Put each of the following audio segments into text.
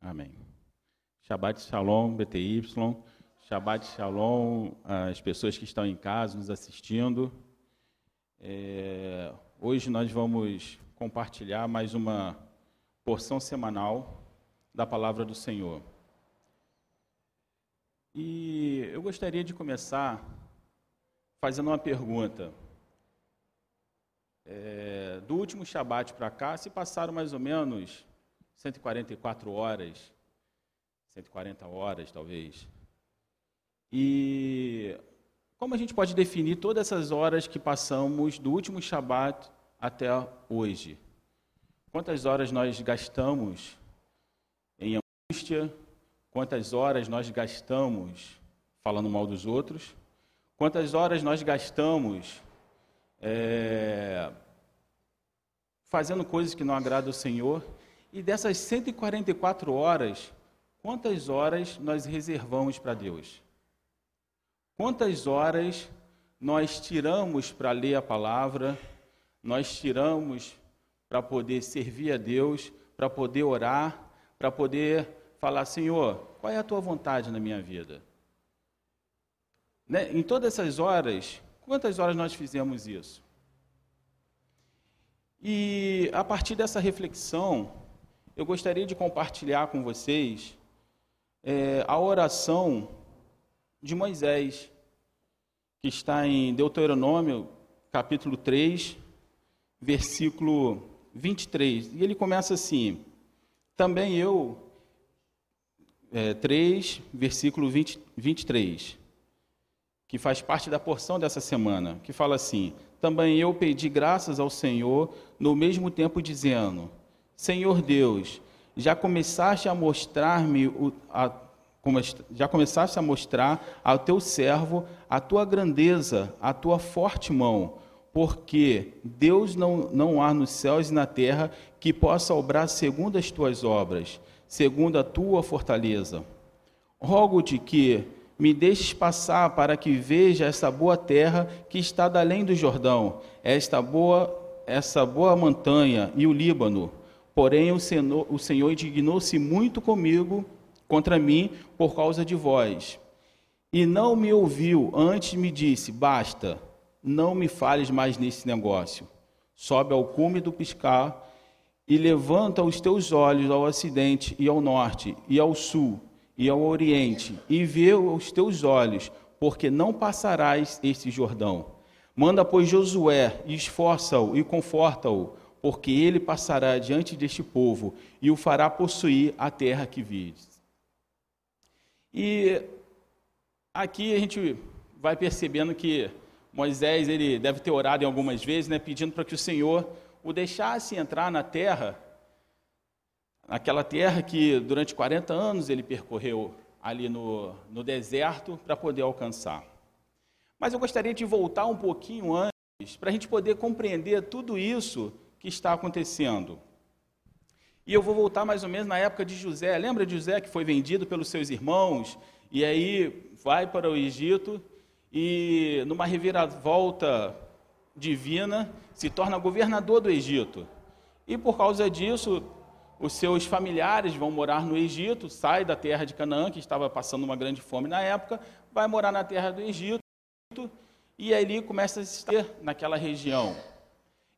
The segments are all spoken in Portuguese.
Amém. Shabbat Shalom, BTY. Shabbat Shalom, as pessoas que estão em casa nos assistindo. É, hoje nós vamos compartilhar mais uma porção semanal da palavra do Senhor. E eu gostaria de começar fazendo uma pergunta. É, do último Shabat para cá, se passaram mais ou menos 144 horas, 140 horas talvez. E como a gente pode definir todas essas horas que passamos do último Shabat até hoje? Quantas horas nós gastamos em angústia? Quantas horas nós gastamos falando mal dos outros? Quantas horas nós gastamos é, fazendo coisas que não agradam ao Senhor? E dessas 144 horas, quantas horas nós reservamos para Deus? Quantas horas nós tiramos para ler a palavra, nós tiramos para poder servir a Deus, para poder orar, para poder falar, Senhor, qual é a tua vontade na minha vida? Né? Em todas essas horas, quantas horas nós fizemos isso? E a partir dessa reflexão, eu gostaria de compartilhar com vocês é, a oração de Moisés, que está em Deuteronômio, capítulo 3, versículo 23. E ele começa assim: Também eu, é, 3, versículo 20, 23, que faz parte da porção dessa semana, que fala assim: Também eu pedi graças ao Senhor, no mesmo tempo dizendo Senhor Deus, já começaste a mostrar-me já começaste a mostrar ao teu servo a tua grandeza, a tua forte mão, porque Deus não, não há nos céus e na terra que possa obrar segundo as tuas obras, segundo a tua fortaleza. Rogo-te que me deixes passar para que veja essa boa terra que está além do Jordão, esta boa, essa boa montanha e o Líbano Porém, o Senhor, o Senhor indignou-se muito comigo, contra mim, por causa de vós. E não me ouviu, antes me disse: Basta, não me fales mais nesse negócio. Sobe ao cume do piscar e levanta os teus olhos ao ocidente e ao norte, e ao sul, e ao oriente, e vê os teus olhos, porque não passarás este Jordão. Manda, pois, Josué, e esforça-o e conforta-o, porque ele passará diante deste povo e o fará possuir a terra que vides. E aqui a gente vai percebendo que Moisés ele deve ter orado em algumas vezes, né, pedindo para que o Senhor o deixasse entrar na terra, naquela terra que durante 40 anos ele percorreu ali no, no deserto para poder alcançar. Mas eu gostaria de voltar um pouquinho antes, para a gente poder compreender tudo isso que está acontecendo. E eu vou voltar mais ou menos na época de José. Lembra de José que foi vendido pelos seus irmãos e aí vai para o Egito e numa reviravolta divina se torna governador do Egito. E por causa disso, os seus familiares vão morar no Egito, sai da terra de Canaã, que estava passando uma grande fome na época, vai morar na terra do Egito e ali começa a se ter naquela região.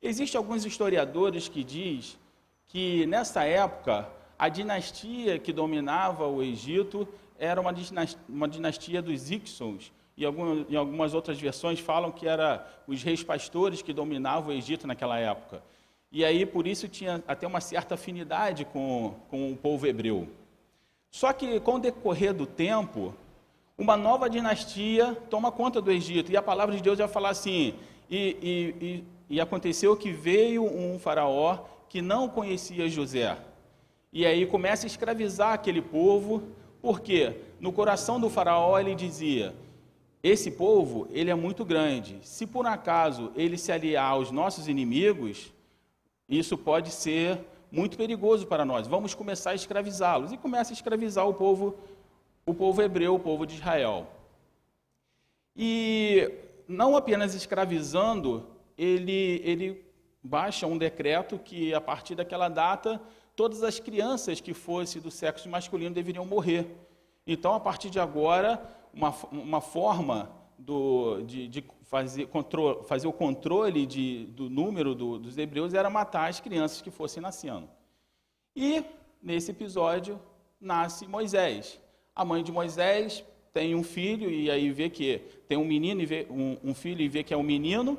Existem alguns historiadores que diz que nessa época a dinastia que dominava o Egito era uma dinastia, uma dinastia dos Ixons, e em algumas outras versões falam que era os reis pastores que dominavam o Egito naquela época. E aí, por isso, tinha até uma certa afinidade com, com o povo hebreu. Só que, com o decorrer do tempo, uma nova dinastia toma conta do Egito. E a palavra de Deus vai falar assim: e, e, e e aconteceu que veio um faraó que não conhecia José. E aí começa a escravizar aquele povo, porque no coração do faraó ele dizia: esse povo, ele é muito grande. Se por acaso ele se aliar aos nossos inimigos, isso pode ser muito perigoso para nós. Vamos começar a escravizá-los. E começa a escravizar o povo, o povo hebreu, o povo de Israel. E não apenas escravizando ele, ele baixa um decreto que, a partir daquela data, todas as crianças que fossem do sexo masculino deveriam morrer. Então, a partir de agora, uma, uma forma do, de, de fazer, fazer, o controle de, do número do, dos hebreus era matar as crianças que fossem nascendo. E, nesse episódio, nasce Moisés. A mãe de Moisés tem um filho e aí vê que tem um menino e vê um, um filho e vê que é um menino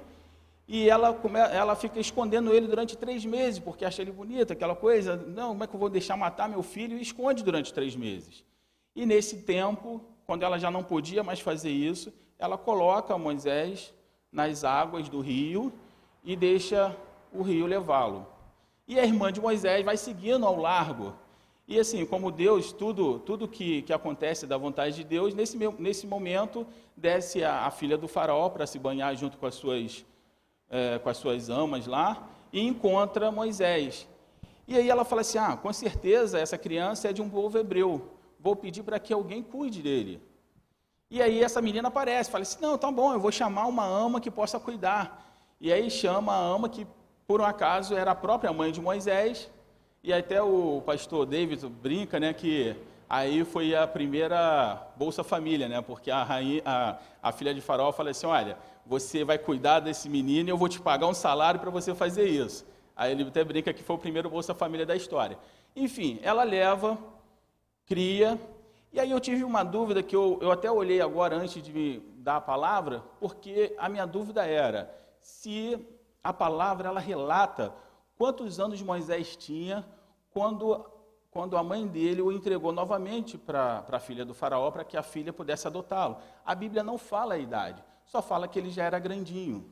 e ela, ela fica escondendo ele durante três meses porque acha ele bonito, aquela coisa. Não, como é que eu vou deixar matar meu filho? E esconde durante três meses. E nesse tempo, quando ela já não podia mais fazer isso, ela coloca Moisés nas águas do rio e deixa o rio levá-lo. E a irmã de Moisés vai seguindo ao largo e assim, como Deus, tudo, tudo que, que acontece da vontade de Deus, nesse, nesse momento desce a, a filha do faraó para se banhar junto com as, suas, é, com as suas amas lá e encontra Moisés. E aí ela fala assim: Ah, com certeza essa criança é de um povo hebreu, vou pedir para que alguém cuide dele. E aí essa menina aparece, fala assim: Não, tá bom, eu vou chamar uma ama que possa cuidar. E aí chama a ama que, por um acaso, era a própria mãe de Moisés e até o pastor David brinca, né, que aí foi a primeira Bolsa Família, né, porque a, rainha, a, a filha de Faraó fala assim, olha, você vai cuidar desse menino e eu vou te pagar um salário para você fazer isso. Aí ele até brinca que foi o primeiro Bolsa Família da história. Enfim, ela leva, cria, e aí eu tive uma dúvida que eu, eu até olhei agora antes de me dar a palavra, porque a minha dúvida era se a palavra ela relata quantos anos Moisés tinha quando, quando a mãe dele o entregou novamente para a filha do faraó, para que a filha pudesse adotá-lo. A Bíblia não fala a idade, só fala que ele já era grandinho.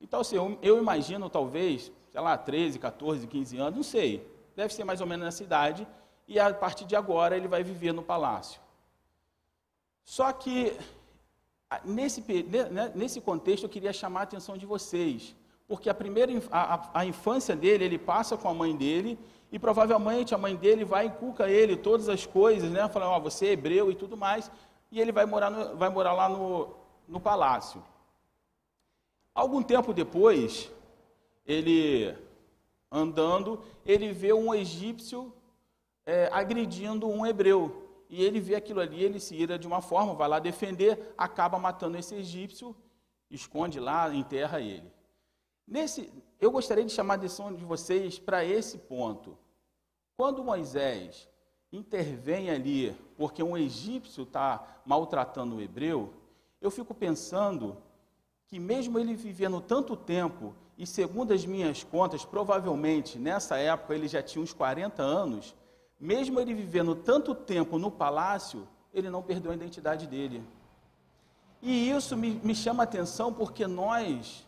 Então, assim, eu, eu imagino, talvez, sei lá, 13, 14, 15 anos, não sei. Deve ser mais ou menos nessa idade, e a partir de agora ele vai viver no palácio. Só que, nesse, né, nesse contexto, eu queria chamar a atenção de vocês porque a primeira a, a, infância dele ele passa com a mãe dele e provavelmente a mãe dele vai inculca ele todas as coisas, né? Falando, ó, oh, você é hebreu e tudo mais, e ele vai morar, no, vai morar lá no, no palácio. Algum tempo depois, ele andando, ele vê um egípcio é, agredindo um hebreu. E ele vê aquilo ali, ele se ira de uma forma, vai lá defender, acaba matando esse egípcio, esconde lá, enterra ele. Nesse, eu gostaria de chamar a atenção de vocês para esse ponto. Quando Moisés intervém ali, porque um egípcio está maltratando o hebreu, eu fico pensando que mesmo ele vivendo tanto tempo, e segundo as minhas contas, provavelmente nessa época ele já tinha uns 40 anos, mesmo ele vivendo tanto tempo no palácio, ele não perdeu a identidade dele. E isso me, me chama a atenção porque nós,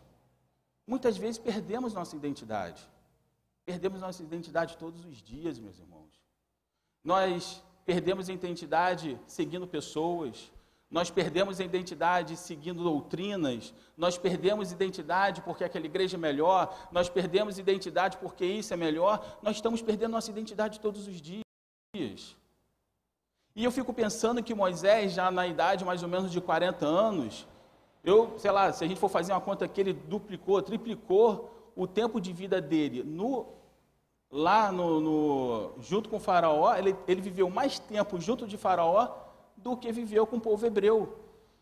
Muitas vezes perdemos nossa identidade. Perdemos nossa identidade todos os dias, meus irmãos. Nós perdemos a identidade seguindo pessoas, nós perdemos a identidade seguindo doutrinas, nós perdemos identidade porque aquela igreja é melhor, nós perdemos identidade porque isso é melhor, nós estamos perdendo nossa identidade todos os dias. E eu fico pensando que Moisés, já na idade mais ou menos de 40 anos, eu, sei lá, se a gente for fazer uma conta que ele duplicou, triplicou o tempo de vida dele no, lá no, no, junto com o faraó, ele, ele viveu mais tempo junto de faraó do que viveu com o povo hebreu.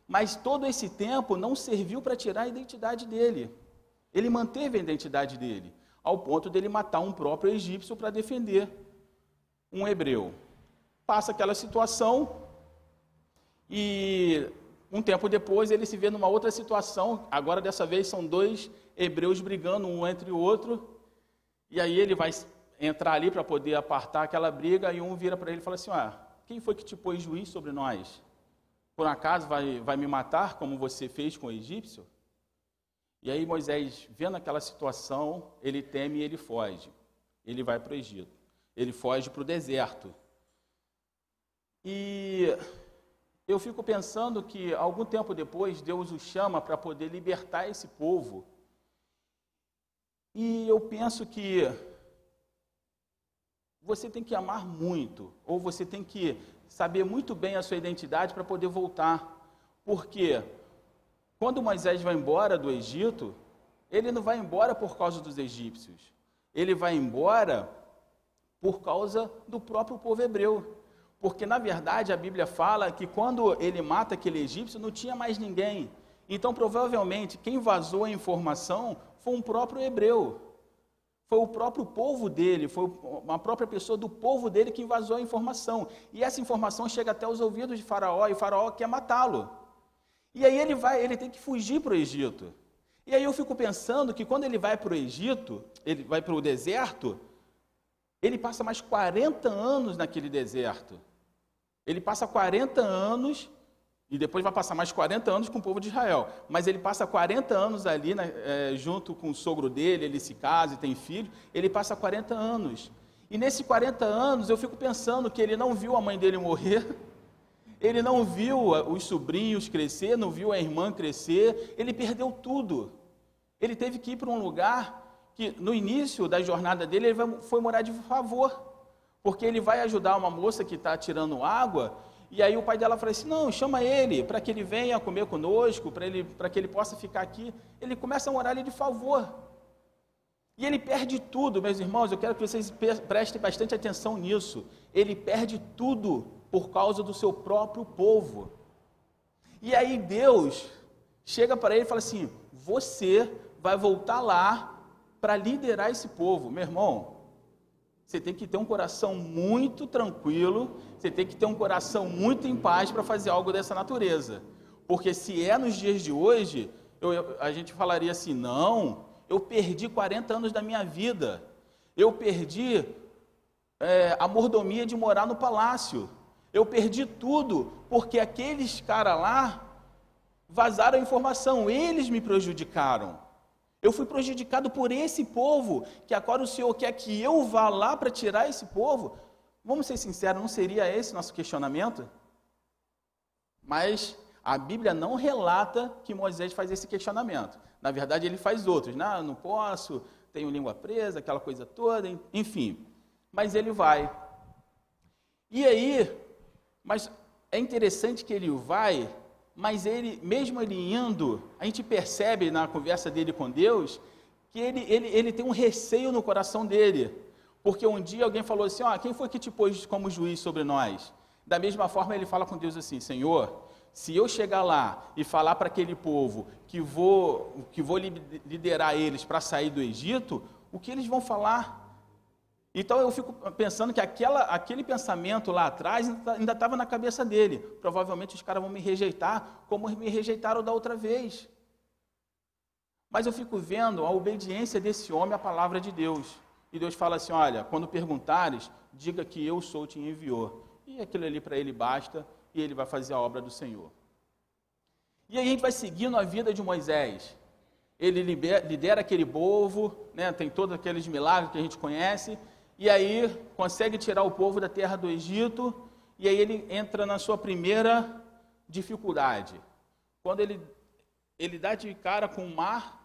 Mas todo esse tempo não serviu para tirar a identidade dele. Ele manteve a identidade dele, ao ponto dele matar um próprio egípcio para defender um hebreu. Passa aquela situação e um tempo depois, ele se vê numa outra situação. Agora, dessa vez, são dois hebreus brigando um entre o outro. E aí ele vai entrar ali para poder apartar aquela briga. E um vira para ele e fala assim: ah, Quem foi que te pôs juiz sobre nós? Por acaso vai, vai me matar como você fez com o egípcio? E aí Moisés, vendo aquela situação, ele teme e ele foge. Ele vai para o Egito. Ele foge para o deserto. E eu fico pensando que algum tempo depois Deus o chama para poder libertar esse povo. E eu penso que você tem que amar muito, ou você tem que saber muito bem a sua identidade para poder voltar. Porque quando Moisés vai embora do Egito, ele não vai embora por causa dos egípcios. Ele vai embora Por causa do próprio povo hebreu. Porque, na verdade, a Bíblia fala que quando ele mata aquele egípcio, não tinha mais ninguém. Então, provavelmente, quem vazou a informação foi um próprio hebreu. Foi o próprio povo dele, foi uma própria pessoa do povo dele que vazou a informação. E essa informação chega até os ouvidos de Faraó, e Faraó quer matá-lo. E aí ele vai, ele tem que fugir para o Egito. E aí eu fico pensando que quando ele vai para o Egito, ele vai para o deserto, ele passa mais 40 anos naquele deserto. Ele passa 40 anos e depois vai passar mais 40 anos com o povo de Israel. Mas ele passa 40 anos ali, né, é, junto com o sogro dele, ele se casa e tem filho. Ele passa 40 anos. E nesses 40 anos eu fico pensando que ele não viu a mãe dele morrer, ele não viu os sobrinhos crescer, não viu a irmã crescer, ele perdeu tudo. Ele teve que ir para um lugar que, no início da jornada dele, ele foi morar de favor, porque ele vai ajudar uma moça que está tirando água, e aí o pai dela fala assim: não, chama ele para que ele venha comer conosco, para ele, que ele possa ficar aqui. Ele começa a morar ali de favor. E ele perde tudo, meus irmãos, eu quero que vocês prestem bastante atenção nisso. Ele perde tudo por causa do seu próprio povo. E aí Deus chega para ele e fala assim: Você vai voltar lá para liderar esse povo. Meu irmão, você tem que ter um coração muito tranquilo, você tem que ter um coração muito em paz para fazer algo dessa natureza. Porque se é nos dias de hoje, eu, a gente falaria assim: não, eu perdi 40 anos da minha vida, eu perdi é, a mordomia de morar no palácio, eu perdi tudo, porque aqueles caras lá vazaram a informação, eles me prejudicaram. Eu fui prejudicado por esse povo, que agora o Senhor quer que eu vá lá para tirar esse povo. Vamos ser sinceros, não seria esse nosso questionamento? Mas a Bíblia não relata que Moisés faz esse questionamento. Na verdade, ele faz outros. Não, não posso, tenho língua presa, aquela coisa toda, enfim. Mas ele vai. E aí, mas é interessante que ele vai mas ele, mesmo ele indo, a gente percebe na conversa dele com Deus que ele, ele, ele tem um receio no coração dele. Porque um dia alguém falou assim: ó, quem foi que te pôs como juiz sobre nós? Da mesma forma, ele fala com Deus assim: Senhor, se eu chegar lá e falar para aquele povo que vou, que vou liderar eles para sair do Egito, o que eles vão falar? Então eu fico pensando que aquela, aquele pensamento lá atrás ainda estava na cabeça dele. Provavelmente os caras vão me rejeitar como me rejeitaram da outra vez. Mas eu fico vendo a obediência desse homem à palavra de Deus. E Deus fala assim: olha, quando perguntares, diga que eu sou te enviou. E aquilo ali para ele basta, e ele vai fazer a obra do Senhor. E aí a gente vai seguindo a vida de Moisés. Ele lidera aquele povo, né, tem todos aqueles milagres que a gente conhece, e aí consegue tirar o povo da terra do Egito, e aí ele entra na sua primeira dificuldade. Quando ele, ele dá de cara com o mar,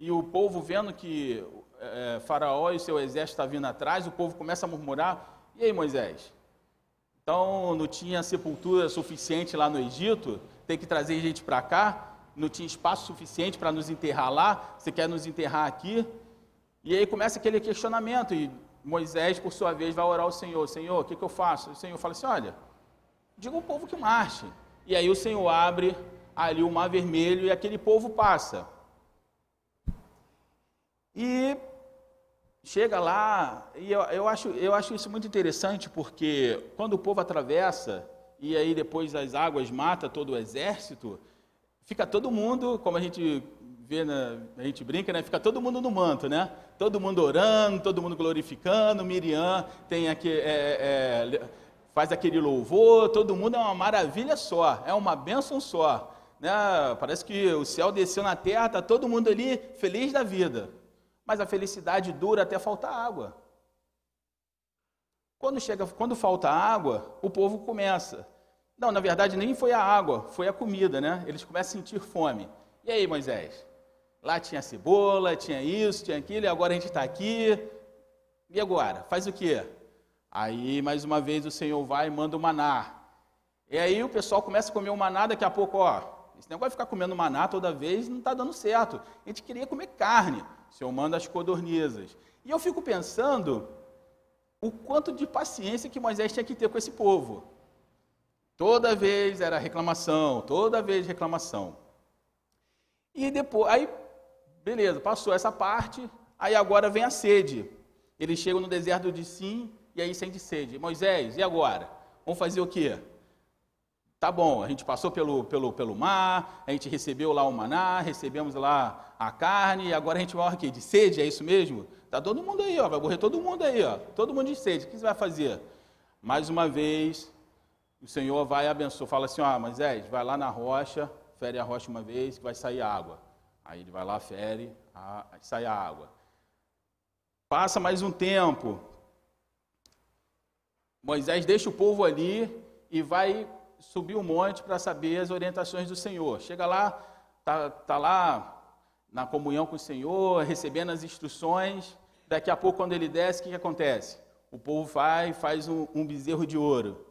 e o povo vendo que é, Faraó e seu exército está vindo atrás, o povo começa a murmurar: e aí, Moisés? Então não tinha sepultura suficiente lá no Egito, tem que trazer gente para cá, não tinha espaço suficiente para nos enterrar lá, você quer nos enterrar aqui? E aí começa aquele questionamento, e Moisés, por sua vez, vai orar ao Senhor: Senhor, o que, que eu faço? O Senhor fala assim: Olha, diga ao povo que marche. E aí o Senhor abre ali o mar vermelho e aquele povo passa. E chega lá, e eu, eu, acho, eu acho isso muito interessante, porque quando o povo atravessa, e aí depois as águas matam todo o exército, fica todo mundo, como a gente vê, na, a gente brinca, né? Fica todo mundo no manto, né? Todo mundo orando, todo mundo glorificando. Miriam tem aqui, é, é, faz aquele louvor. Todo mundo é uma maravilha só, é uma bênção só. Né? Parece que o céu desceu na terra, está todo mundo ali feliz da vida. Mas a felicidade dura até faltar água. Quando chega, quando falta água, o povo começa. Não, na verdade nem foi a água, foi a comida, né? Eles começam a sentir fome. E aí, Moisés? Lá tinha cebola, tinha isso, tinha aquilo, e agora a gente está aqui. E agora? Faz o quê? Aí, mais uma vez, o Senhor vai e manda o maná. E aí o pessoal começa a comer o maná, daqui a pouco, ó, esse negócio de ficar comendo maná toda vez não está dando certo. A gente queria comer carne. O Senhor manda as codornizas. E eu fico pensando o quanto de paciência que Moisés tinha que ter com esse povo. Toda vez era reclamação, toda vez reclamação. E depois, aí, beleza, passou essa parte, aí agora vem a sede. Eles chegam no deserto de Sim e aí sente sede. Moisés, e agora? Vamos fazer o quê? Tá bom, a gente passou pelo, pelo, pelo mar, a gente recebeu lá o maná, recebemos lá a carne, e agora a gente morre aqui de sede, é isso mesmo? Tá todo mundo aí, ó, vai morrer todo mundo aí, ó, todo mundo de sede. O que você vai fazer? Mais uma vez, o Senhor vai abençoar, fala assim, ó, Moisés, vai lá na rocha, fere a rocha uma vez, que vai sair água. Aí ele vai lá, fere, sai a água. Passa mais um tempo. Moisés deixa o povo ali e vai subir o monte para saber as orientações do Senhor. Chega lá, tá, tá lá na comunhão com o Senhor, recebendo as instruções. Daqui a pouco, quando ele desce, o que, que acontece? O povo vai e faz um, um bezerro de ouro.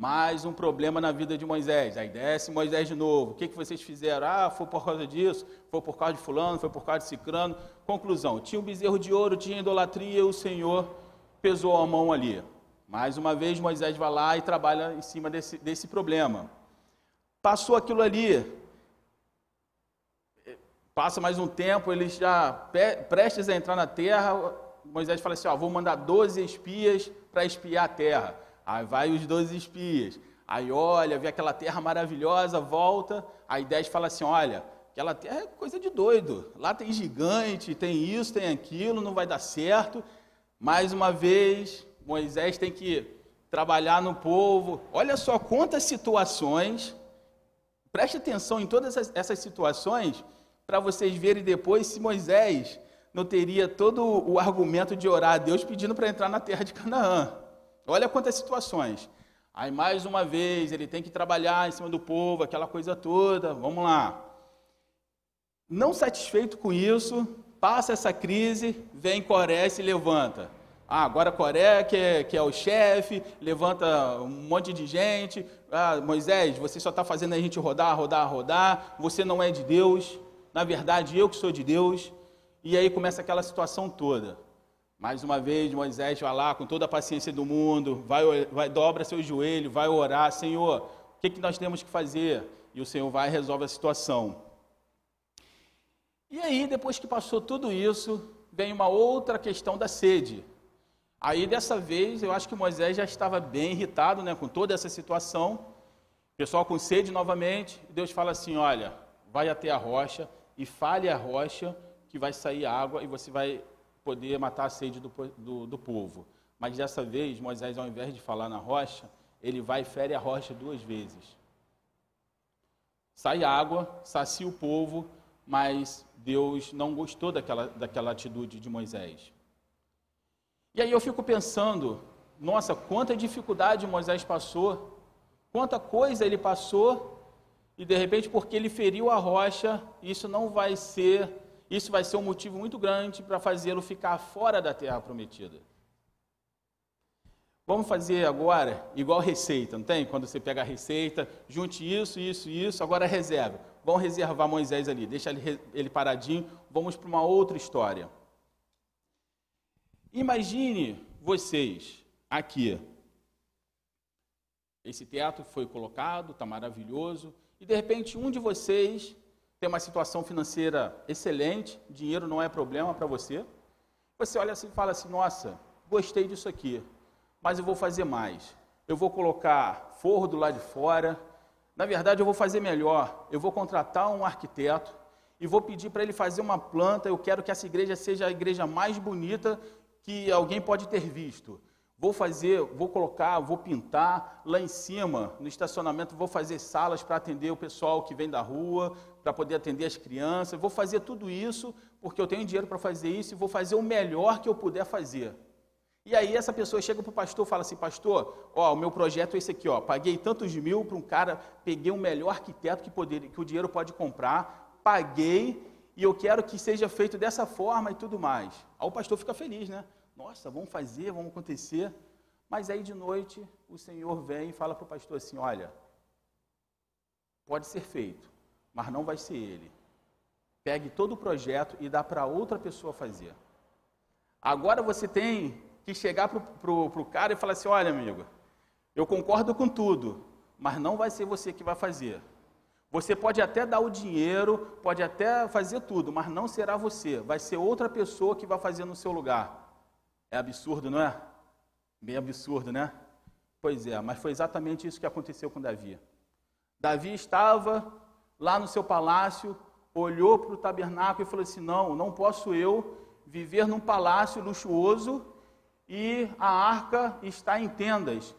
Mais um problema na vida de Moisés. Aí desce Moisés de novo. O que, que vocês fizeram? Ah, foi por causa disso, foi por causa de fulano, foi por causa de cicrano. Conclusão, tinha um bezerro de ouro, tinha idolatria, o Senhor pesou a mão ali. Mais uma vez Moisés vai lá e trabalha em cima desse, desse problema. Passou aquilo ali. Passa mais um tempo, eles já prestes a entrar na terra, Moisés fala assim, ó, vou mandar 12 espias para espiar a terra. Aí vai os 12 espias. Aí olha, vê aquela terra maravilhosa, volta. Aí 10 fala assim: olha, aquela terra é coisa de doido. Lá tem gigante, tem isso, tem aquilo, não vai dar certo. Mais uma vez, Moisés tem que trabalhar no povo. Olha só quantas situações. Preste atenção em todas essas situações para vocês verem depois se Moisés não teria todo o argumento de orar a Deus pedindo para entrar na terra de Canaã. Olha quantas situações. Aí, mais uma vez, ele tem que trabalhar em cima do povo, aquela coisa toda. Vamos lá. Não satisfeito com isso, passa essa crise, vem Coré e se levanta. Ah, agora Coré, que é, que é o chefe, levanta um monte de gente. Ah, Moisés, você só está fazendo a gente rodar, rodar, rodar. Você não é de Deus. Na verdade, eu que sou de Deus. E aí começa aquela situação toda. Mais uma vez, Moisés vai lá com toda a paciência do mundo, vai, vai dobra seu joelho, vai orar, Senhor, o que, que nós temos que fazer? E o Senhor vai e resolve a situação. E aí, depois que passou tudo isso, vem uma outra questão da sede. Aí, dessa vez, eu acho que Moisés já estava bem irritado né, com toda essa situação. pessoal com sede novamente. Deus fala assim: Olha, vai até a rocha e fale a rocha que vai sair água e você vai poder matar a sede do, do, do povo. Mas dessa vez, Moisés, ao invés de falar na rocha, ele vai e fere a rocha duas vezes. Sai água, sacia o povo, mas Deus não gostou daquela, daquela atitude de Moisés. E aí eu fico pensando, nossa, quanta dificuldade Moisés passou, quanta coisa ele passou, e de repente, porque ele feriu a rocha, isso não vai ser isso vai ser um motivo muito grande para fazê-lo ficar fora da terra prometida. Vamos fazer agora igual receita, não tem? Quando você pega a receita, junte isso, isso, isso, agora reserva. Vamos reservar Moisés ali, deixa ele, paradinho, vamos para uma outra história. Imagine vocês aqui. Esse teto foi colocado, está maravilhoso, e de repente um de vocês tem uma situação financeira excelente, dinheiro não é problema para você. Você olha assim e fala assim: nossa, gostei disso aqui, mas eu vou fazer mais. Eu vou colocar forro do lado de fora. Na verdade, eu vou fazer melhor. Eu vou contratar um arquiteto e vou pedir para ele fazer uma planta. Eu quero que essa igreja seja a igreja mais bonita que alguém pode ter visto. Vou fazer, vou colocar, vou pintar lá em cima, no estacionamento, vou fazer salas para atender o pessoal que vem da rua, para poder atender as crianças. Vou fazer tudo isso porque eu tenho dinheiro para fazer isso e vou fazer o melhor que eu puder fazer. E aí essa pessoa chega para o pastor e fala assim, pastor, ó, o meu projeto é esse aqui, ó, paguei tantos mil para um cara, peguei o melhor arquiteto que, poder, que o dinheiro pode comprar, paguei e eu quero que seja feito dessa forma e tudo mais. Aí o pastor fica feliz, né? Nossa, vamos fazer, vamos acontecer. Mas aí de noite o Senhor vem e fala para o pastor assim: olha, pode ser feito, mas não vai ser ele. Pegue todo o projeto e dá para outra pessoa fazer. Agora você tem que chegar para o cara e falar assim: olha, amigo, eu concordo com tudo, mas não vai ser você que vai fazer. Você pode até dar o dinheiro, pode até fazer tudo, mas não será você, vai ser outra pessoa que vai fazer no seu lugar. É absurdo, não é? Bem absurdo, né? Pois é, mas foi exatamente isso que aconteceu com Davi. Davi estava lá no seu palácio, olhou para o tabernáculo e falou assim: Não, não posso eu viver num palácio luxuoso e a arca está em tendas.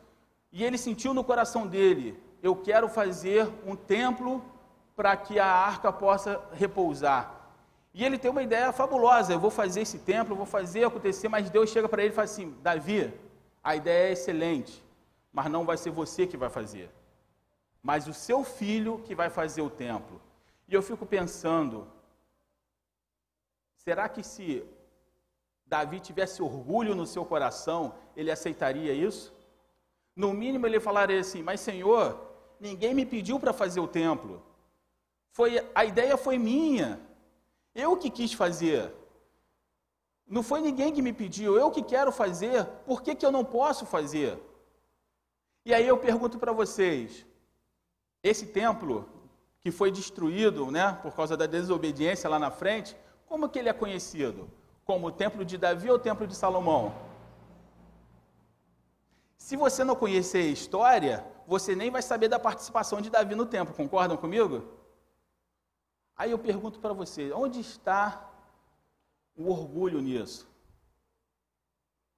E ele sentiu no coração dele: eu quero fazer um templo para que a arca possa repousar. E ele tem uma ideia fabulosa: eu vou fazer esse templo, vou fazer acontecer, mas Deus chega para ele e fala assim: Davi, a ideia é excelente, mas não vai ser você que vai fazer, mas o seu filho que vai fazer o templo. E eu fico pensando: será que se Davi tivesse orgulho no seu coração, ele aceitaria isso? No mínimo ele falaria assim: Mas Senhor, Ninguém me pediu para fazer o templo. Foi a ideia foi minha. Eu que quis fazer. Não foi ninguém que me pediu, eu que quero fazer. Por que, que eu não posso fazer? E aí eu pergunto para vocês: esse templo que foi destruído, né, por causa da desobediência lá na frente, como que ele é conhecido? Como o templo de Davi ou o templo de Salomão? Se você não conhecer a história, você nem vai saber da participação de Davi no templo, concordam comigo? Aí eu pergunto para você, onde está o orgulho nisso?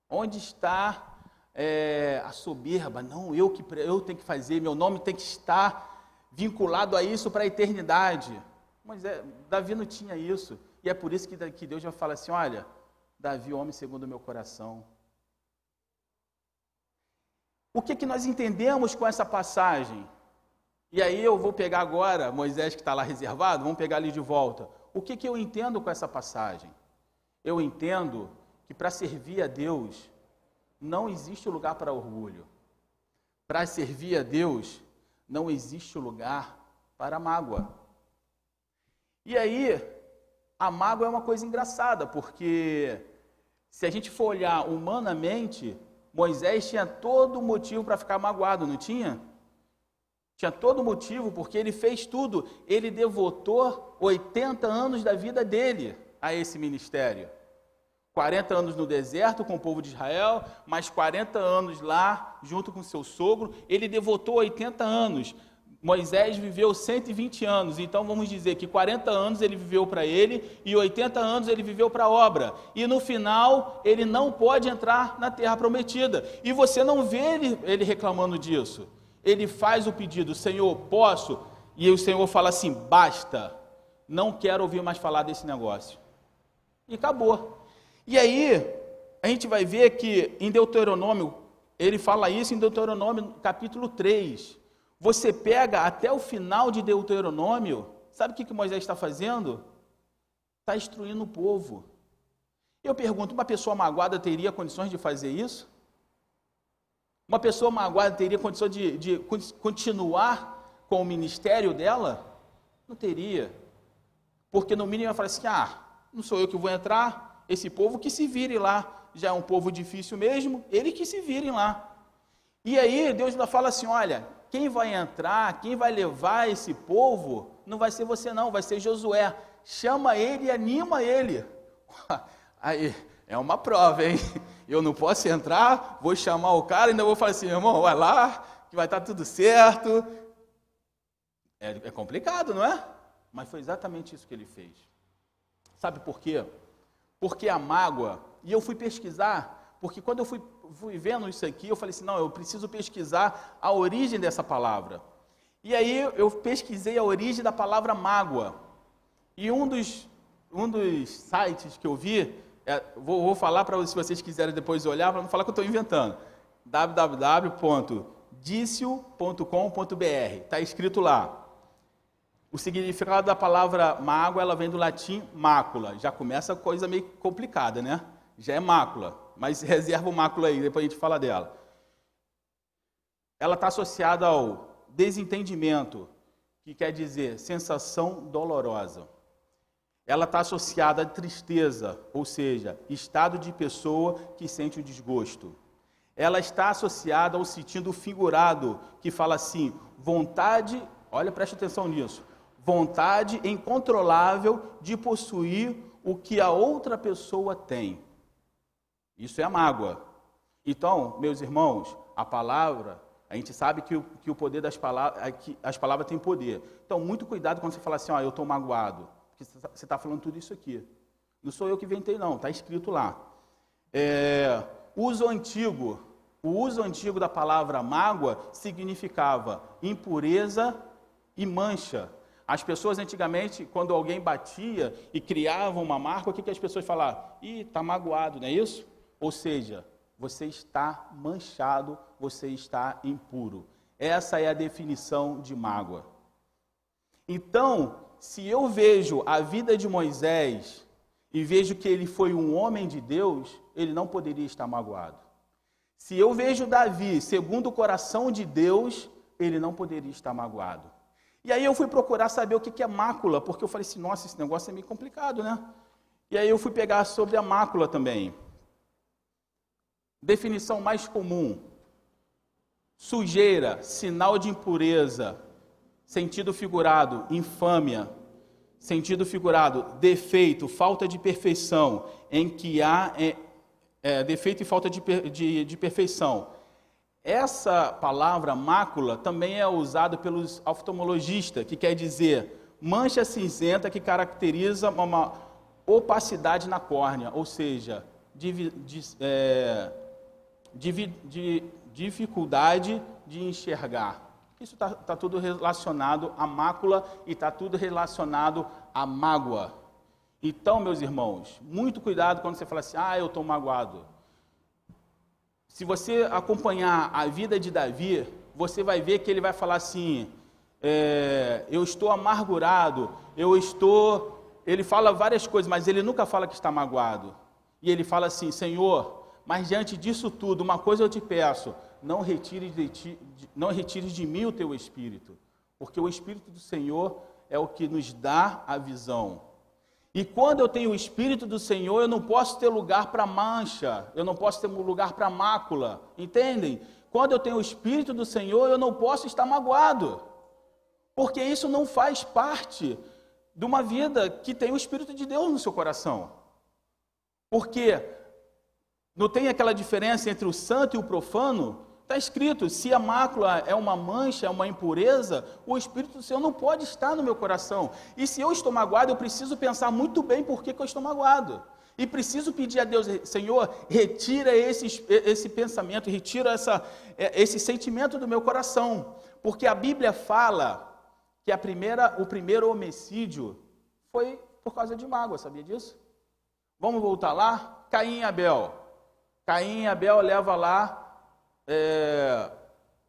Onde está é, a soberba? Não, eu que eu tenho que fazer, meu nome tem que estar vinculado a isso para a eternidade. Mas é, Davi não tinha isso. E é por isso que, que Deus vai falar assim: olha, Davi, homem segundo o meu coração. O que, que nós entendemos com essa passagem? E aí eu vou pegar agora Moisés que está lá reservado, vamos pegar ali de volta. O que, que eu entendo com essa passagem? Eu entendo que para servir a Deus não existe lugar para orgulho. Para servir a Deus não existe lugar para mágoa. E aí, a mágoa é uma coisa engraçada, porque se a gente for olhar humanamente, Moisés tinha todo motivo para ficar magoado, não tinha? Tinha todo motivo, porque ele fez tudo. Ele devotou 80 anos da vida dele a esse ministério. 40 anos no deserto com o povo de Israel, mais 40 anos lá junto com seu sogro. Ele devotou 80 anos. Moisés viveu 120 anos, então vamos dizer que 40 anos ele viveu para ele e 80 anos ele viveu para a obra. E no final ele não pode entrar na terra prometida. E você não vê ele, ele reclamando disso. Ele faz o pedido: Senhor, posso? E o Senhor fala assim: basta, não quero ouvir mais falar desse negócio. E acabou. E aí, a gente vai ver que em Deuteronômio, ele fala isso em Deuteronômio capítulo 3. Você pega até o final de Deuteronômio, sabe o que, que Moisés está fazendo? Está instruindo o povo. Eu pergunto: uma pessoa magoada teria condições de fazer isso? Uma pessoa magoada teria condições de, de continuar com o ministério dela? Não teria. Porque no mínimo ela fala assim: ah, não sou eu que vou entrar, esse povo que se vire lá. Já é um povo difícil mesmo, ele que se virem lá. E aí Deus ainda fala assim: olha, quem vai entrar, quem vai levar esse povo, não vai ser você não, vai ser Josué. Chama ele e anima ele. Aí, é uma prova, hein? Eu não posso entrar, vou chamar o cara, ainda vou falar assim, irmão, vai lá, que vai estar tudo certo. É, é complicado, não é? Mas foi exatamente isso que ele fez. Sabe por quê? Porque a mágoa, e eu fui pesquisar, porque quando eu fui, fui vendo isso aqui, eu falei assim: não, eu preciso pesquisar a origem dessa palavra. E aí eu pesquisei a origem da palavra mágoa. E um dos, um dos sites que eu vi, é, vou, vou, falar para se vocês quiserem depois olhar, para não falar que eu estou inventando. www.dicio.com.br. Está escrito lá. O significado da palavra mágoa, ela vem do latim mácula. Já começa coisa meio complicada, né? Já é mácula mas reserva o mácula aí, depois a gente fala dela. Ela está associada ao desentendimento, que quer dizer sensação dolorosa. Ela está associada à tristeza, ou seja, estado de pessoa que sente o desgosto. Ela está associada ao sentido figurado, que fala assim: vontade, olha, preste atenção nisso, vontade incontrolável de possuir o que a outra pessoa tem. Isso é a mágoa. Então, meus irmãos, a palavra, a gente sabe que o, que o poder das palavras, que as palavras têm poder. Então, muito cuidado quando você fala assim, ó, eu estou magoado. Porque você está falando tudo isso aqui. Não sou eu que inventei, não, está escrito lá. É, uso antigo, o uso antigo da palavra mágoa significava impureza e mancha. As pessoas antigamente, quando alguém batia e criava uma marca, o que, que as pessoas falavam? Ih, está magoado, não é isso? Ou seja, você está manchado, você está impuro. Essa é a definição de mágoa. Então, se eu vejo a vida de Moisés e vejo que ele foi um homem de Deus, ele não poderia estar magoado. Se eu vejo Davi segundo o coração de Deus, ele não poderia estar magoado. E aí eu fui procurar saber o que é mácula, porque eu falei assim, nossa, esse negócio é meio complicado, né? E aí eu fui pegar sobre a mácula também. Definição mais comum: sujeira, sinal de impureza, sentido figurado, infâmia, sentido figurado, defeito, falta de perfeição, em que há é, é, defeito e falta de, de, de perfeição. Essa palavra mácula também é usada pelos oftalmologistas, que quer dizer mancha cinzenta que caracteriza uma opacidade na córnea, ou seja, de, de, é, de, de dificuldade de enxergar. Isso está tá tudo relacionado à mácula e está tudo relacionado à mágoa. Então, meus irmãos, muito cuidado quando você fala assim, ah, eu estou magoado. Se você acompanhar a vida de Davi, você vai ver que ele vai falar assim, é, eu estou amargurado, eu estou... Ele fala várias coisas, mas ele nunca fala que está magoado. E ele fala assim, Senhor, mas diante disso tudo, uma coisa eu te peço: não retire de, ti, não retire de mim o teu espírito, porque o espírito do Senhor é o que nos dá a visão. E quando eu tenho o espírito do Senhor, eu não posso ter lugar para mancha, eu não posso ter lugar para mácula, entendem? Quando eu tenho o espírito do Senhor, eu não posso estar magoado, porque isso não faz parte de uma vida que tem o espírito de Deus no seu coração. Porque não tem aquela diferença entre o santo e o profano? Está escrito: se a mácula é uma mancha, é uma impureza, o Espírito do Senhor não pode estar no meu coração. E se eu estou magoado, eu preciso pensar muito bem por que, que eu estou magoado. E preciso pedir a Deus, Senhor, retira esse, esse pensamento, retira essa, é, esse sentimento do meu coração. Porque a Bíblia fala que a primeira, o primeiro homicídio foi por causa de mágoa, sabia disso? Vamos voltar lá? Caim e Abel. Caim e Abel leva lá é,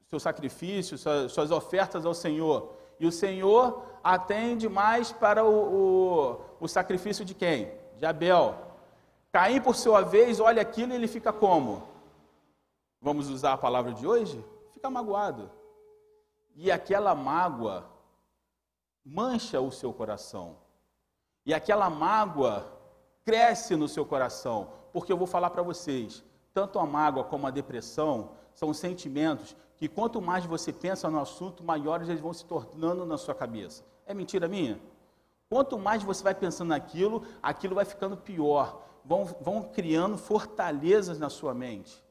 seu sacrifício, suas, ofertas ao Senhor. E o Senhor atende mais para o, o, o sacrifício de quem? De Abel. Caim, por sua vez, olha aquilo e ele fica como? Vamos usar a palavra de hoje? Fica magoado. E aquela mágoa mancha o seu coração. E aquela mágoa cresce no seu coração, porque eu vou falar para vocês, tanto a mágoa como a depressão são sentimentos que quanto mais você pensa no assunto, maiores eles vão se tornando na sua cabeça. É mentira minha? Quanto mais você vai pensando naquilo, aquilo vai ficando pior. Vão, vão criando fortalezas na sua mente.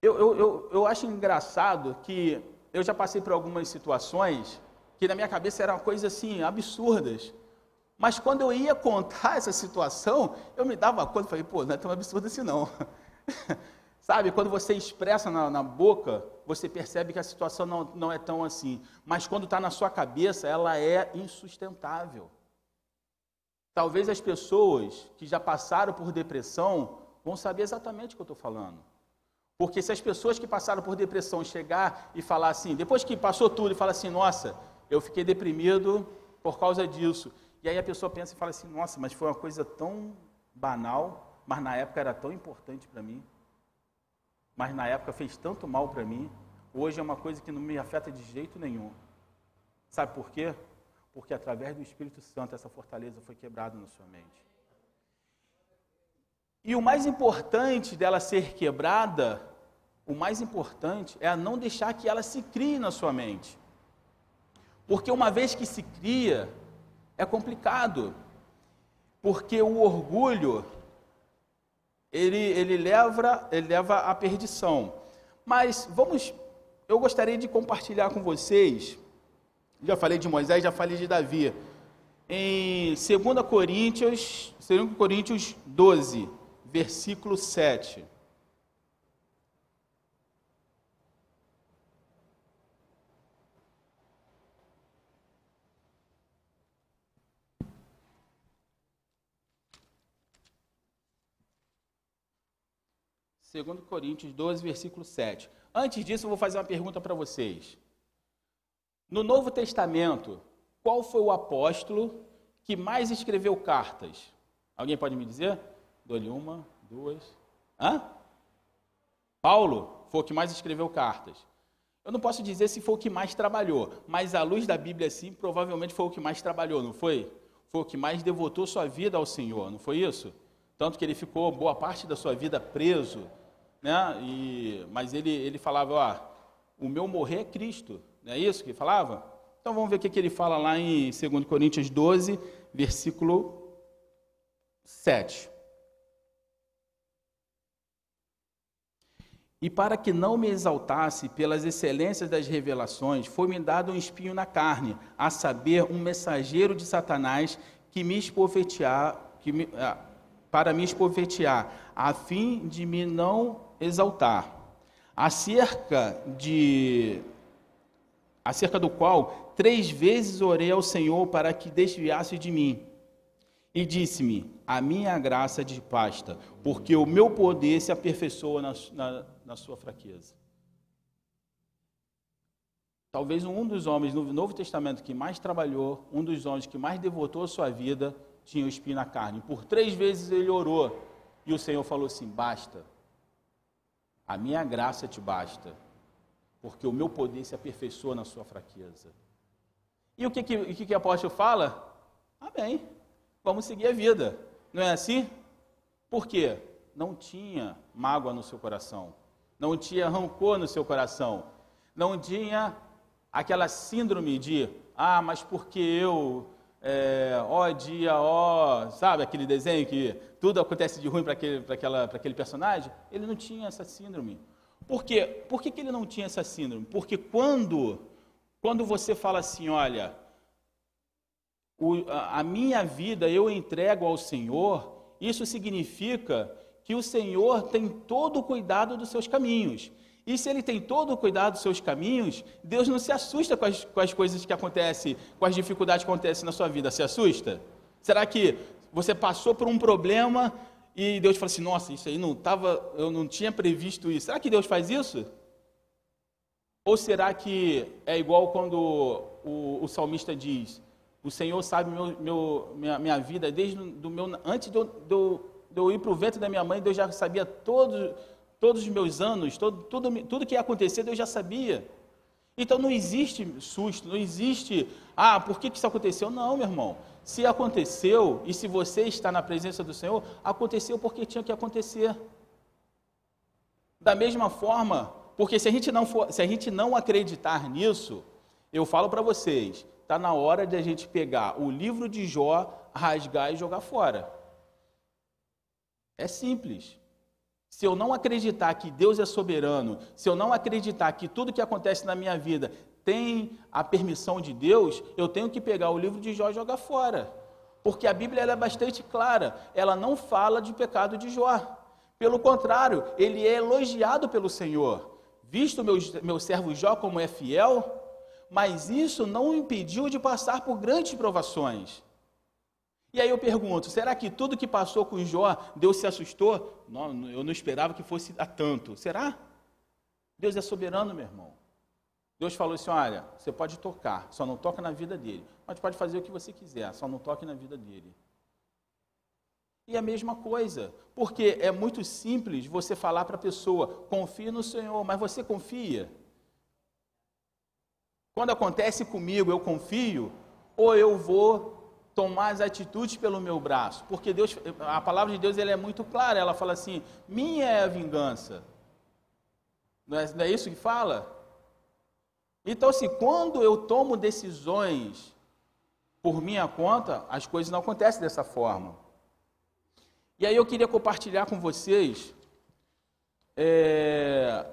Eu, eu, eu, eu acho engraçado que eu já passei por algumas situações que na minha cabeça eram coisas assim, absurdas. Mas quando eu ia contar essa situação, eu me dava conta, falei, pô, não é tão absurdo assim não. Sabe, quando você expressa na, na, boca, você percebe que a situação não, não é tão assim. Mas quando está na sua cabeça, ela é insustentável. Talvez as pessoas que já passaram por depressão vão saber exatamente o que eu estou falando. Porque se as pessoas que passaram por depressão chegar e falar assim, depois que passou tudo, e falar assim, nossa, eu fiquei deprimido por causa disso. E aí a pessoa pensa e fala assim: nossa, mas foi uma coisa tão banal, mas na época era tão importante para mim. Mas na época fez tanto mal para mim. Hoje é uma coisa que não me afeta de jeito nenhum. Sabe por quê? Porque através do Espírito Santo essa fortaleza foi quebrada na sua mente. E o mais importante dela ser quebrada, o mais importante é a não deixar que ela se crie na sua mente. Porque uma vez que se cria, é complicado. Porque o orgulho, ele, ele, leva, ele leva à perdição. Mas vamos, eu gostaria de compartilhar com vocês, já falei de Moisés, já falei de Davi, em 2 Coríntios, 2 Coríntios 12, versículo 7. Segundo Coríntios 12, versículo 7. Antes disso, eu vou fazer uma pergunta para vocês. No Novo Testamento, qual foi o apóstolo que mais escreveu cartas? Alguém pode me dizer? Dou-lhe uma, duas. Hã? Paulo foi o que mais escreveu cartas. Eu não posso dizer se foi o que mais trabalhou, mas à luz da Bíblia, sim, provavelmente foi o que mais trabalhou, não foi? Foi o que mais devotou sua vida ao Senhor, não foi isso? Tanto que ele ficou boa parte da sua vida preso, né? E, mas ele, ele falava, ó, o meu morrer é Cristo, não é isso que ele falava? Então vamos ver o que, que ele fala lá em 2 Coríntios 12, versículo 7. E para que não me exaltasse pelas excelências das revelações, foi-me dado um espinho na carne, a saber, um mensageiro de Satanás que me esbofetear, que me, ah, para me esbofetear, a fim de me não exaltar. Acerca de acerca do qual três vezes orei ao Senhor para que desviasse de mim. E disse-me: A minha graça de pasta, porque o meu poder se aperfeiçoa na, na na sua fraqueza. Talvez um dos homens no Novo Testamento que mais trabalhou, um dos homens que mais devotou a sua vida, tinha o espinho na carne. Por três vezes ele orou e o Senhor falou assim: basta, a minha graça te basta, porque o meu poder se aperfeiçoa na sua fraqueza. E o que, que, o que, que o apóstolo fala? Amém, vamos seguir a vida, não é assim? Por quê? Não tinha mágoa no seu coração não tinha rancor no seu coração, não tinha aquela síndrome de, ah, mas porque eu, é, ó dia, ó, sabe aquele desenho que tudo acontece de ruim para aquele, aquele personagem? Ele não tinha essa síndrome. Por quê? Por que, que ele não tinha essa síndrome? Porque quando, quando você fala assim, olha, o, a minha vida eu entrego ao Senhor, isso significa que o Senhor tem todo o cuidado dos seus caminhos. E se ele tem todo o cuidado dos seus caminhos, Deus não se assusta com as, com as coisas que acontecem, com as dificuldades que acontecem na sua vida. Se assusta? Será que você passou por um problema e Deus fala assim: nossa, isso aí não estava, eu não tinha previsto isso. Será que Deus faz isso? Ou será que é igual quando o, o salmista diz: o Senhor sabe meu, meu, minha, minha vida desde do meu, antes do, do de eu ir para o ventre da minha mãe, Deus já sabia todos, todos os meus anos, todo, tudo, tudo que ia acontecer, Deus já sabia. Então não existe susto, não existe, ah, por que, que isso aconteceu? Não, meu irmão. Se aconteceu, e se você está na presença do Senhor, aconteceu porque tinha que acontecer. Da mesma forma, porque se a gente não, for, se a gente não acreditar nisso, eu falo para vocês, está na hora de a gente pegar o livro de Jó, rasgar e jogar fora. É simples. Se eu não acreditar que Deus é soberano, se eu não acreditar que tudo que acontece na minha vida tem a permissão de Deus, eu tenho que pegar o livro de Jó e jogar fora. Porque a Bíblia é bastante clara, ela não fala de pecado de Jó. Pelo contrário, ele é elogiado pelo Senhor. Visto meu, meu servo Jó como é fiel, mas isso não o impediu de passar por grandes provações. E aí eu pergunto, será que tudo que passou com Jó, Deus se assustou? Não, eu não esperava que fosse a tanto. Será? Deus é soberano, meu irmão. Deus falou assim: olha, você pode tocar, só não toca na vida dele. Mas pode fazer o que você quiser, só não toque na vida dele. E a mesma coisa, porque é muito simples você falar para a pessoa: confie no Senhor, mas você confia? Quando acontece comigo, eu confio, ou eu vou tomar as atitudes pelo meu braço? Porque Deus, a palavra de Deus ela é muito clara, ela fala assim: minha é a vingança. Não é, não é isso que fala? Então, assim, quando eu tomo decisões por minha conta, as coisas não acontecem dessa forma. E aí eu queria compartilhar com vocês é,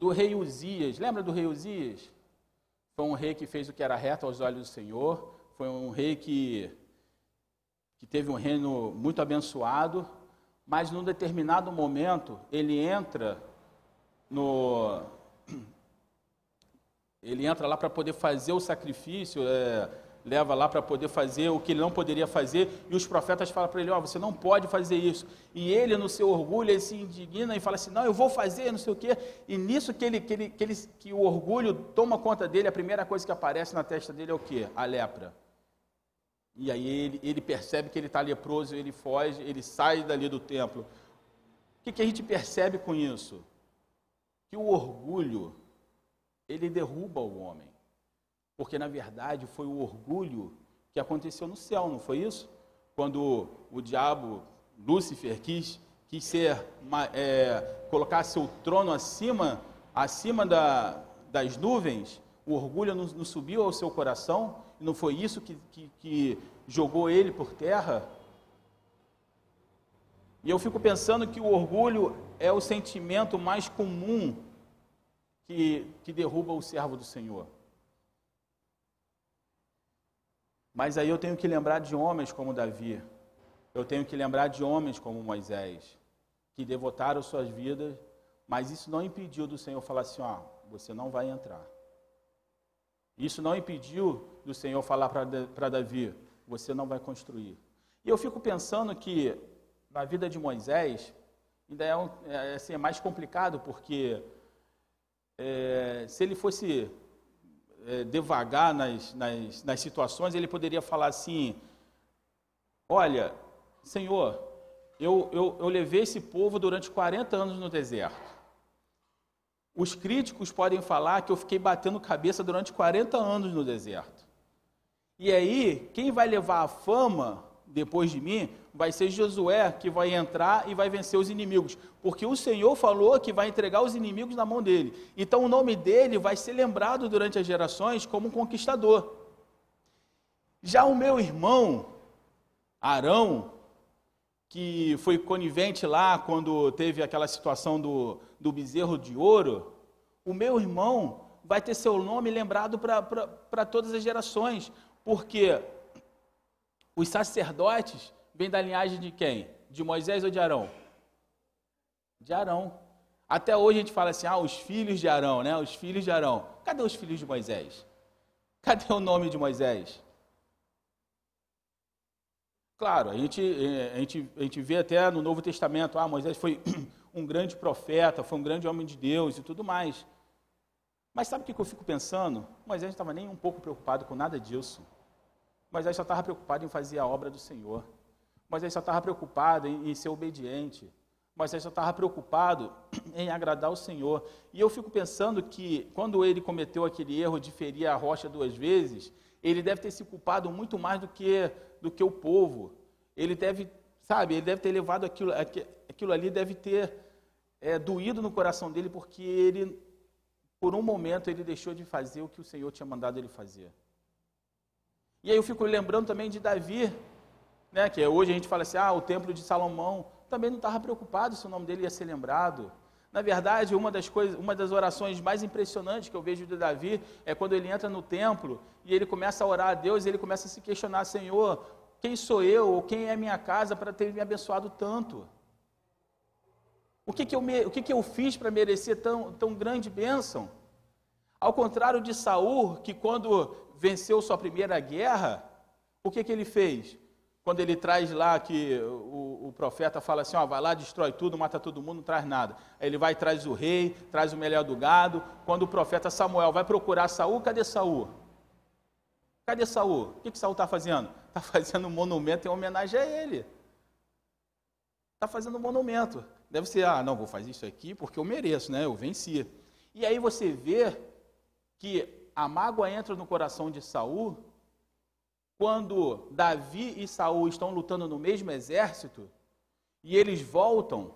do rei Uzias. Lembra do rei Uzias? Foi um rei que fez o que era reto aos olhos do Senhor. Foi um rei que, que teve um reino muito abençoado. Mas num determinado momento, ele entra no. Ele entra lá para poder fazer o sacrifício. É, leva lá para poder fazer o que ele não poderia fazer, e os profetas falam para ele: Ó, oh, você não pode fazer isso. E ele, no seu orgulho, ele se indigna e fala assim: Não, eu vou fazer, não sei o quê. E nisso que, ele, que, ele, que, ele, que o orgulho toma conta dele, a primeira coisa que aparece na testa dele é o quê? A lepra. E aí ele, ele percebe que ele está leproso, ele foge, ele sai dali do templo. O que, que a gente percebe com isso? Que o orgulho, ele derruba o homem. Porque, na verdade, foi o orgulho que aconteceu no céu, não foi isso? Quando o diabo, Lúcifer, quis, quis ser, é, colocar seu trono acima, acima da, das nuvens, o orgulho não, não, subiu ao seu coração, não foi isso que, que, que jogou ele por terra? E eu fico pensando que o orgulho é o sentimento mais comum que, que derruba o servo do Senhor. Mas aí eu tenho que lembrar de homens como Davi, eu tenho que lembrar de homens como Moisés, que devotaram suas vidas, mas isso não impediu do Senhor falar assim: ó, você não vai entrar. Isso não impediu do Senhor falar para Davi: você não vai construir. E eu fico pensando que na vida de Moisés ainda é, um, é, assim, é mais complicado, porque é, se ele fosse é, devagar nas, nas, nas situações, ele poderia falar assim: Olha, Senhor, eu, eu, eu levei esse povo durante 40 anos no deserto. Os críticos podem falar que eu fiquei batendo cabeça durante 40 anos no deserto. E aí, quem vai levar a fama depois de mim vai ser Josué que vai entrar e vai vencer os inimigos, porque o Senhor falou que vai entregar os inimigos na mão dele. Então o nome dele vai ser lembrado durante as gerações como um conquistador. Já o meu irmão Arão, que foi conivente lá quando teve aquela situação do, do bezerro de ouro, o meu irmão vai ter seu nome lembrado para todas as gerações, porque os sacerdotes vêm da linhagem de quem? De Moisés ou de Arão? De Arão. Até hoje a gente fala assim, ah, os filhos de Arão, né? Os filhos de Arão. Cadê os filhos de Moisés? Cadê o nome de Moisés? Claro, a gente, a, gente, a gente vê até no Novo Testamento, ah, Moisés foi um grande profeta, foi um grande homem de Deus e tudo mais. Mas sabe o que eu fico pensando? Moisés não estava nem um pouco preocupado com nada disso. Moisés só estava preocupado em fazer a obra do Senhor. Moisés só estava preocupado em, em ser obediente. Moisés só estava preocupado em agradar o Senhor. E eu fico pensando que quando ele cometeu aquele erro de ferir a rocha duas vezes, ele deve ter se culpado muito mais do que, do que o povo. Ele deve, sabe, ele deve ter levado aquilo, aquilo ali, deve ter é, doído no coração dele, porque ele, por um momento, ele deixou de fazer o que o Senhor tinha mandado ele fazer. E aí eu fico lembrando também de Davi, né, que hoje a gente fala assim, ah, o templo de Salomão, também não estava preocupado se o nome dele ia ser lembrado. Na verdade, uma das coisas, uma das orações mais impressionantes que eu vejo de Davi é quando ele entra no templo e ele começa a orar a Deus, e ele começa a se questionar, Senhor, quem sou eu ou quem é a minha casa para ter me abençoado tanto? O que, que, eu, o que, que eu fiz para merecer tão, tão grande bênção? Ao contrário de Saul, que quando venceu sua primeira guerra, o que, que ele fez? Quando ele traz lá que o, o profeta fala assim, ó, vai lá, destrói tudo, mata todo mundo, não traz nada. Aí ele vai traz o rei, traz o melhor do gado. Quando o profeta Samuel vai procurar Saul, cadê Saul? Cadê Saul? O que, que Saul está fazendo? Está fazendo um monumento em homenagem a ele. está fazendo um monumento. Deve ser, ah, não, vou fazer isso aqui porque eu mereço, né? Eu venci. E aí você vê que a mágoa entra no coração de Saul quando Davi e Saul estão lutando no mesmo exército e eles voltam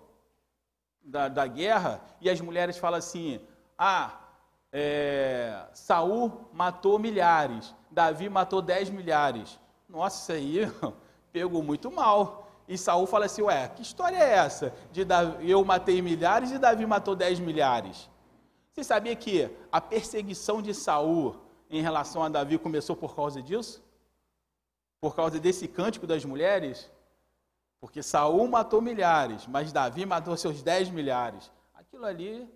da, da guerra e as mulheres falam assim: ah, é, Saul matou milhares, Davi matou dez milhares. Nossa, isso aí pegou muito mal. E Saul fala assim: Ué, que história é essa? De Davi, eu matei milhares e Davi matou dez milhares. Você sabia que a perseguição de Saul em relação a Davi começou por causa disso? Por causa desse cântico das mulheres? Porque Saul matou milhares, mas Davi matou seus dez milhares. Aquilo ali,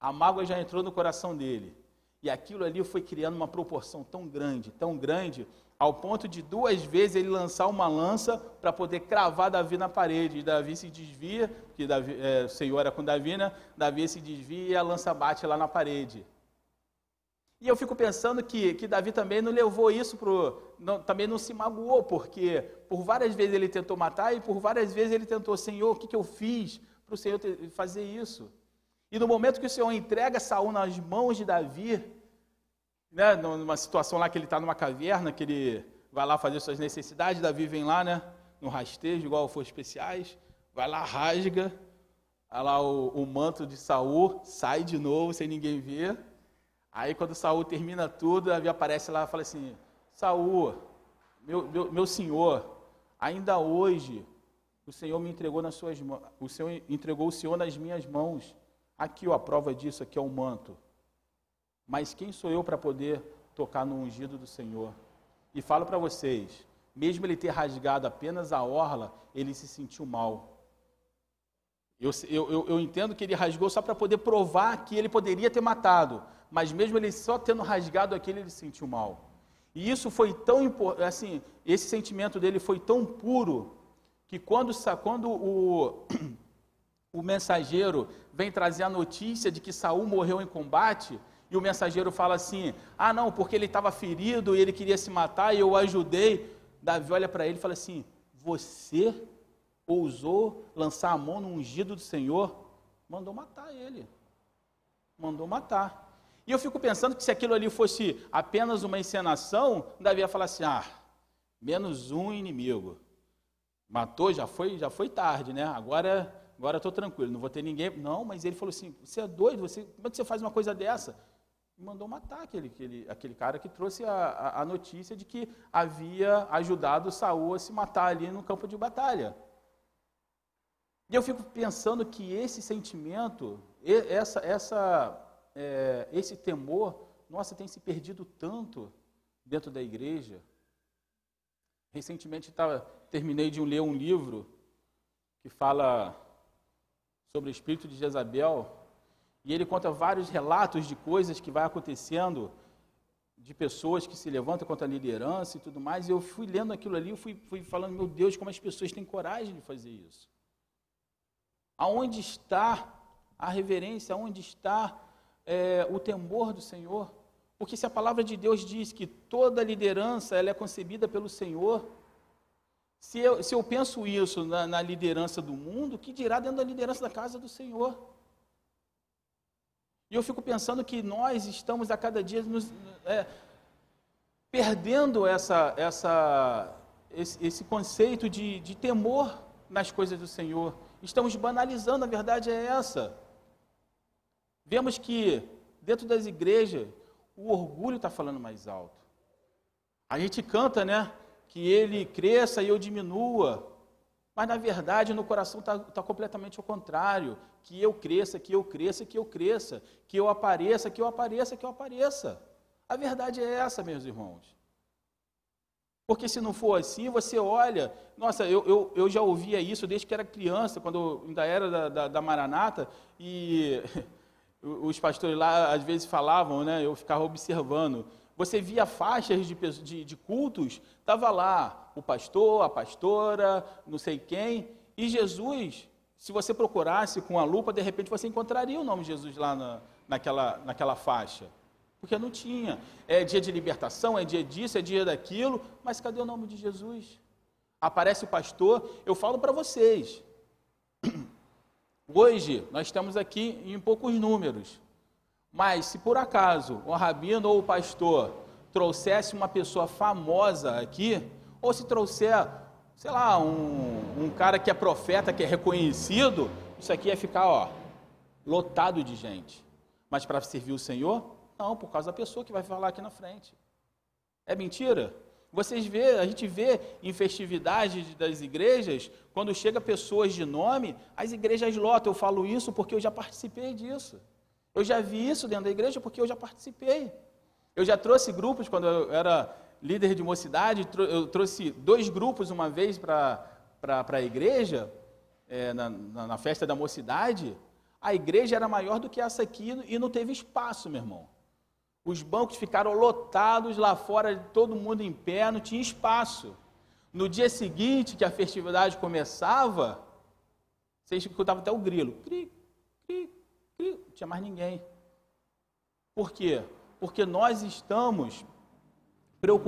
a mágoa já entrou no coração dele. E aquilo ali foi criando uma proporção tão grande, tão grande, ao ponto de duas vezes ele lançar uma lança para poder cravar Davi na parede. E Davi se desvia, que Davi, é, o Senhor era com Davi, né? Davi se desvia e a lança bate lá na parede. E eu fico pensando que, que Davi também não levou isso não, também não se magoou, porque por várias vezes ele tentou matar e por várias vezes ele tentou, Senhor, o que, que eu fiz para o Senhor fazer isso? E no momento que o Senhor entrega Saul nas mãos de Davi, né, numa situação lá que ele está numa caverna, que ele vai lá fazer suas necessidades, Davi vem lá, né, no rastejo, igual for especiais, vai lá, rasga, aí lá o, o, manto de Saul, sai de novo, sem ninguém ver. Aí quando Saul termina tudo, Davi aparece lá e fala assim, Saul, meu, meu, meu senhor, ainda hoje o Senhor me entregou nas suas mãos, o Senhor entregou o Senhor nas minhas mãos. Aqui, ó, a prova disso aqui é o manto. Mas quem sou eu para poder tocar no ungido do Senhor? E falo para vocês, mesmo ele ter rasgado apenas a orla, ele se sentiu mal. Eu, eu, eu entendo que ele rasgou só para poder provar que ele poderia ter matado, mas mesmo ele só tendo rasgado aquele, ele se sentiu mal. E isso foi tão assim, esse sentimento dele foi tão puro que quando, quando o, o mensageiro vem trazer a notícia de que Saul morreu em combate, e o mensageiro fala assim: ah, não, porque ele estava ferido e ele queria se matar e eu o ajudei. Davi olha para ele e fala assim: você ousou lançar a mão no ungido do Senhor? Mandou matar ele. Mandou matar. E eu fico pensando que se aquilo ali fosse apenas uma encenação, Davi ia falar assim: ah, menos um inimigo. Matou, já foi, já foi tarde, né? Agora, agora estou tranquilo, não vou ter ninguém. Não, mas ele falou assim: você é doido? Você, como é que você faz uma coisa dessa? Mandou matar aquele, aquele, aquele cara que trouxe a, a, notícia de que havia ajudado Saul a se matar ali no campo de batalha. E eu fico pensando que esse sentimento, essa, essa, é, esse temor, nossa, tem se perdido tanto dentro da igreja. Recentemente tava, terminei de ler um livro que fala sobre o espírito de Jezabel, e ele conta vários relatos de coisas que vai acontecendo, de pessoas que se levantam contra a liderança e tudo mais. E eu fui lendo aquilo ali, eu fui, fui falando, meu Deus, como as pessoas têm coragem de fazer isso. Aonde está a reverência? Aonde está é, o temor do Senhor? Porque se a palavra de Deus diz que toda liderança ela é concebida pelo Senhor, se eu, se eu penso isso na, na liderança do mundo, que dirá dentro da liderança da casa do Senhor? E eu fico pensando que nós estamos a cada dia nos, é, perdendo essa, essa, esse, esse conceito de, de temor nas coisas do Senhor. Estamos banalizando, a verdade é essa. Vemos que dentro das igrejas o orgulho está falando mais alto. A gente canta, né? Que ele cresça e eu diminua. Mas na verdade, no coração está tá completamente ao contrário. Que eu cresça, que eu cresça, que eu cresça. Que eu apareça, que eu apareça, que eu apareça. A verdade é essa, meus irmãos. Porque se não for assim, você olha. Nossa, eu, eu, eu já ouvia isso desde que era criança, quando ainda era da, da, da Maranata, e os pastores lá às vezes falavam, né? Eu ficava observando. Você via faixas de, de, de cultos, estava lá o pastor, a pastora, não sei quem, e Jesus, se você procurasse com a lupa, de repente você encontraria o nome de Jesus lá na, naquela, naquela faixa. Porque não tinha. É dia de libertação, é dia disso, é dia daquilo, mas cadê o nome de Jesus? Aparece o pastor, eu falo para vocês, Hoje, nós estamos aqui em poucos números, mas se por acaso o rabino ou o pastor trouxesse uma pessoa famosa aqui, ou se trouxer, sei lá, um, um cara que é profeta, que é reconhecido, isso aqui ia ficar, ó, lotado de gente. Mas para servir o Senhor, não, por causa da pessoa que vai falar aqui na frente. É mentira? Vocês vê, a gente vê em festividades das igrejas, quando chega pessoas de nome, as igrejas lotam. Eu falo isso porque eu já participei disso. Eu já vi isso dentro da igreja porque eu já participei. Eu já trouxe grupos quando eu era líder de mocidade, eu trouxe dois grupos uma vez para a igreja, é, na, na festa da mocidade. A igreja era maior do que essa aqui e não teve espaço, meu irmão. Os bancos ficaram lotados lá fora, todo mundo em pé, não tinha espaço. No dia seguinte, que a festividade começava, vocês escutavam até o grilo. Cri, cri, cri, não tinha mais ninguém. Por quê? Porque nós estamos preocupados